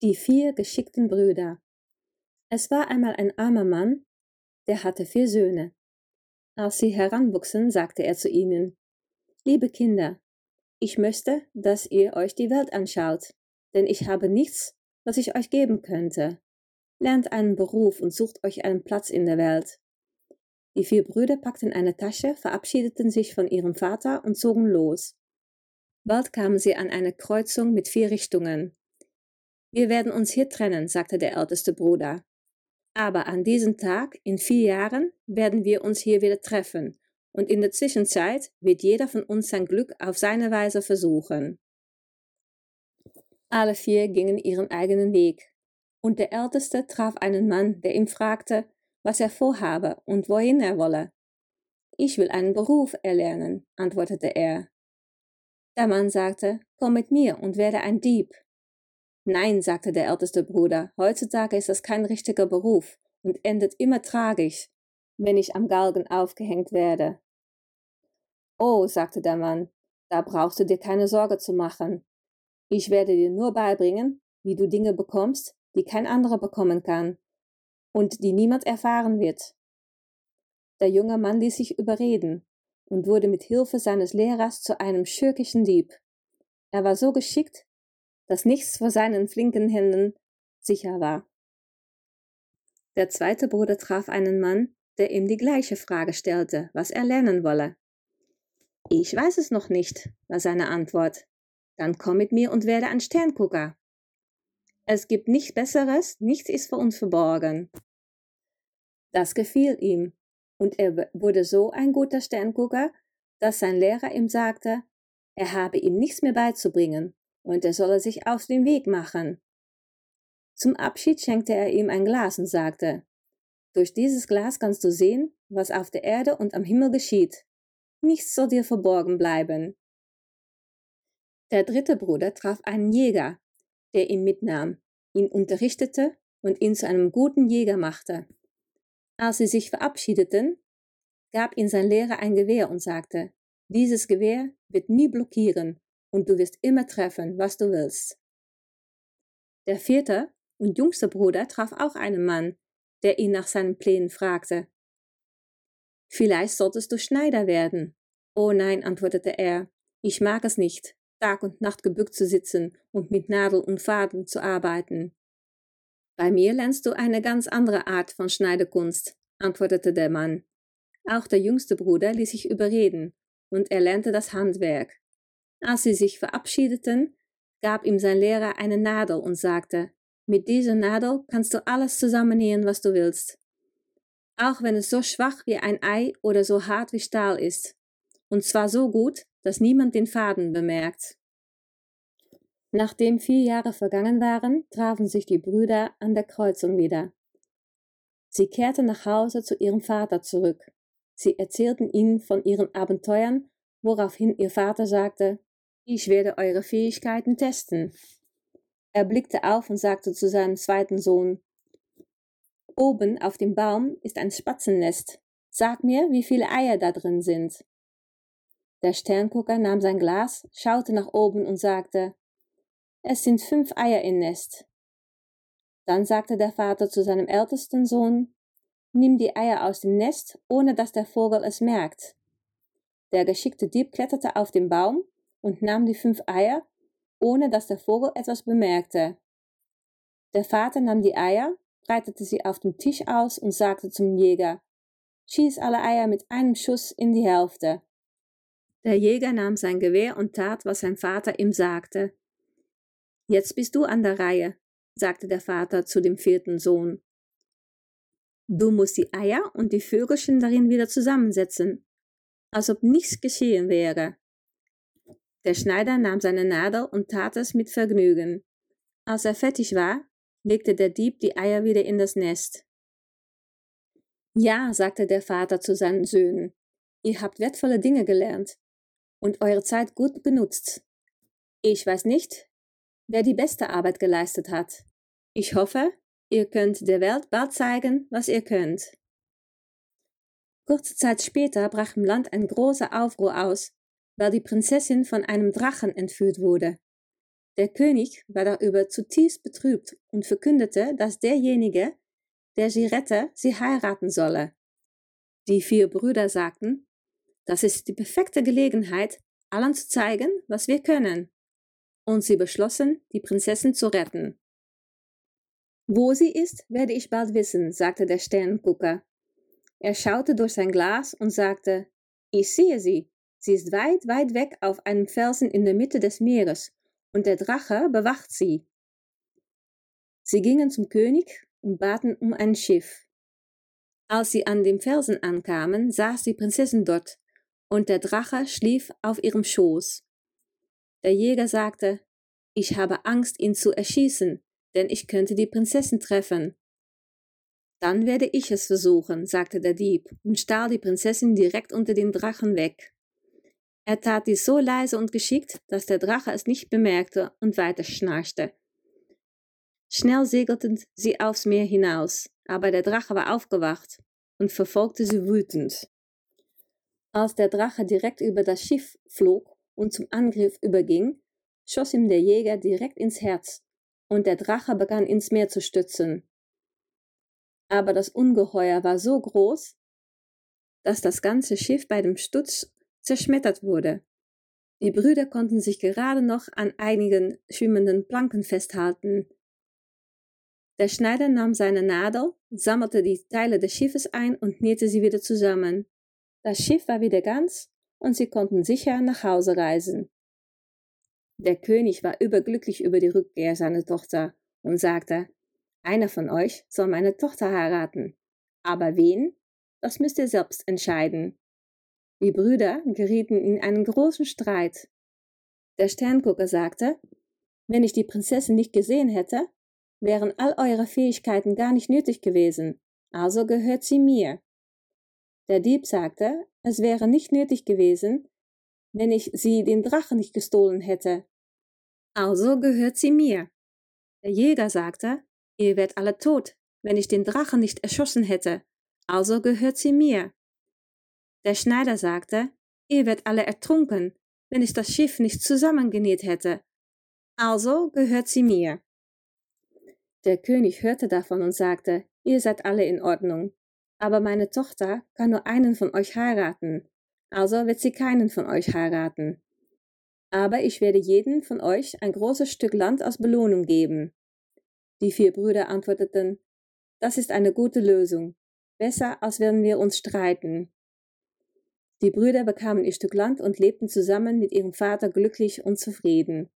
Die vier geschickten Brüder. Es war einmal ein armer Mann, der hatte vier Söhne. Als sie heranwuchsen, sagte er zu ihnen, Liebe Kinder, ich möchte, dass ihr euch die Welt anschaut, denn ich habe nichts, was ich euch geben könnte. Lernt einen Beruf und sucht euch einen Platz in der Welt. Die vier Brüder packten eine Tasche, verabschiedeten sich von ihrem Vater und zogen los. Bald kamen sie an eine Kreuzung mit vier Richtungen. Wir werden uns hier trennen, sagte der älteste Bruder. Aber an diesem Tag, in vier Jahren, werden wir uns hier wieder treffen, und in der Zwischenzeit wird jeder von uns sein Glück auf seine Weise versuchen. Alle vier gingen ihren eigenen Weg, und der Älteste traf einen Mann, der ihm fragte, was er vorhabe und wohin er wolle. Ich will einen Beruf erlernen, antwortete er. Der Mann sagte, komm mit mir und werde ein Dieb. Nein, sagte der älteste Bruder, heutzutage ist das kein richtiger Beruf und endet immer tragisch, wenn ich am Galgen aufgehängt werde. Oh, sagte der Mann, da brauchst du dir keine Sorge zu machen. Ich werde dir nur beibringen, wie du Dinge bekommst, die kein anderer bekommen kann und die niemand erfahren wird. Der junge Mann ließ sich überreden und wurde mit Hilfe seines Lehrers zu einem schurkischen Dieb. Er war so geschickt, dass nichts vor seinen flinken Händen sicher war. Der zweite Bruder traf einen Mann, der ihm die gleiche Frage stellte, was er lernen wolle. Ich weiß es noch nicht, war seine Antwort. Dann komm mit mir und werde ein Sterngucker. Es gibt nichts Besseres, nichts ist vor uns verborgen. Das gefiel ihm, und er wurde so ein guter Sterngucker, dass sein Lehrer ihm sagte, er habe ihm nichts mehr beizubringen, und er solle sich auf den Weg machen. Zum Abschied schenkte er ihm ein Glas und sagte, durch dieses Glas kannst du sehen, was auf der Erde und am Himmel geschieht. Nichts soll dir verborgen bleiben. Der dritte Bruder traf einen Jäger, der ihn mitnahm, ihn unterrichtete und ihn zu einem guten Jäger machte. Als sie sich verabschiedeten, gab ihm sein Lehrer ein Gewehr und sagte, dieses Gewehr wird nie blockieren und du wirst immer treffen, was du willst. Der vierte und jüngste Bruder traf auch einen Mann, der ihn nach seinen Plänen fragte. Vielleicht solltest du Schneider werden. Oh nein, antwortete er, ich mag es nicht, Tag und Nacht gebückt zu sitzen und mit Nadel und Faden zu arbeiten. Bei mir lernst du eine ganz andere Art von Schneidekunst, antwortete der Mann. Auch der jüngste Bruder ließ sich überreden, und er lernte das Handwerk. Als sie sich verabschiedeten, gab ihm sein Lehrer eine Nadel und sagte, mit dieser Nadel kannst du alles zusammennähen, was du willst. Auch wenn es so schwach wie ein Ei oder so hart wie Stahl ist. Und zwar so gut, dass niemand den Faden bemerkt. Nachdem vier Jahre vergangen waren, trafen sich die Brüder an der Kreuzung wieder. Sie kehrten nach Hause zu ihrem Vater zurück. Sie erzählten ihm von ihren Abenteuern, woraufhin ihr Vater sagte, ich werde eure Fähigkeiten testen. Er blickte auf und sagte zu seinem zweiten Sohn, Oben auf dem Baum ist ein Spatzennest. Sag mir, wie viele Eier da drin sind. Der Sterngucker nahm sein Glas, schaute nach oben und sagte, es sind fünf Eier im Nest. Dann sagte der Vater zu seinem ältesten Sohn, Nimm die Eier aus dem Nest, ohne dass der Vogel es merkt. Der geschickte Dieb kletterte auf den Baum und nahm die fünf Eier, ohne dass der Vogel etwas bemerkte. Der Vater nahm die Eier, breitete sie auf dem Tisch aus und sagte zum Jäger, Schieß alle Eier mit einem Schuss in die Hälfte. Der Jäger nahm sein Gewehr und tat, was sein Vater ihm sagte. Jetzt bist du an der Reihe, sagte der Vater zu dem vierten Sohn. Du musst die Eier und die Vögelchen darin wieder zusammensetzen, als ob nichts geschehen wäre. Der Schneider nahm seine Nadel und tat es mit Vergnügen. Als er fertig war, legte der Dieb die Eier wieder in das Nest. Ja, sagte der Vater zu seinen Söhnen, ihr habt wertvolle Dinge gelernt und eure Zeit gut benutzt. Ich weiß nicht, wer die beste Arbeit geleistet hat. Ich hoffe, ihr könnt der Welt bald zeigen, was ihr könnt. Kurze Zeit später brach im Land ein großer Aufruhr aus, weil die Prinzessin von einem Drachen entführt wurde. Der König war darüber zutiefst betrübt und verkündete, dass derjenige, der sie rette, sie heiraten solle. Die vier Brüder sagten, das ist die perfekte Gelegenheit, allen zu zeigen, was wir können. Und sie beschlossen, die Prinzessin zu retten. Wo sie ist, werde ich bald wissen, sagte der Sterngucker. Er schaute durch sein Glas und sagte, ich sehe sie. Sie ist weit, weit weg auf einem Felsen in der Mitte des Meeres, und der Drache bewacht sie. Sie gingen zum König und baten um ein Schiff. Als sie an dem Felsen ankamen, saß die Prinzessin dort, und der Drache schlief auf ihrem Schoß. Der Jäger sagte, ich habe Angst, ihn zu erschießen, denn ich könnte die Prinzessin treffen. Dann werde ich es versuchen, sagte der Dieb und stahl die Prinzessin direkt unter den Drachen weg. Er tat dies so leise und geschickt, dass der Drache es nicht bemerkte und weiter schnarchte. Schnell segelten sie aufs Meer hinaus, aber der Drache war aufgewacht und verfolgte sie wütend. Als der Drache direkt über das Schiff flog und zum Angriff überging, schoss ihm der Jäger direkt ins Herz, und der Drache begann ins Meer zu stützen. Aber das Ungeheuer war so groß, dass das ganze Schiff bei dem Sturz zerschmettert wurde. Die Brüder konnten sich gerade noch an einigen schwimmenden Planken festhalten. Der Schneider nahm seine Nadel, sammelte die Teile des Schiffes ein und nähte sie wieder zusammen. Das Schiff war wieder ganz und sie konnten sicher nach Hause reisen. Der König war überglücklich über die Rückkehr seiner Tochter und sagte, einer von euch soll meine Tochter heiraten. Aber wen? Das müsst ihr selbst entscheiden. Die Brüder gerieten in einen großen Streit. Der Sterngucker sagte, wenn ich die Prinzessin nicht gesehen hätte, wären all eure Fähigkeiten gar nicht nötig gewesen, also gehört sie mir. Der Dieb sagte, es wäre nicht nötig gewesen, wenn ich sie den Drachen nicht gestohlen hätte. Also gehört sie mir. Der Jäger sagte, ihr werdet alle tot, wenn ich den Drachen nicht erschossen hätte. Also gehört sie mir. Der Schneider sagte, ihr werdet alle ertrunken, wenn ich das Schiff nicht zusammengenäht hätte. Also gehört sie mir. Der König hörte davon und sagte, ihr seid alle in Ordnung. Aber meine Tochter kann nur einen von euch heiraten, also wird sie keinen von euch heiraten. Aber ich werde jeden von euch ein großes Stück Land als Belohnung geben. Die vier Brüder antworteten, das ist eine gute Lösung, besser als wenn wir uns streiten. Die Brüder bekamen ihr Stück Land und lebten zusammen mit ihrem Vater glücklich und zufrieden.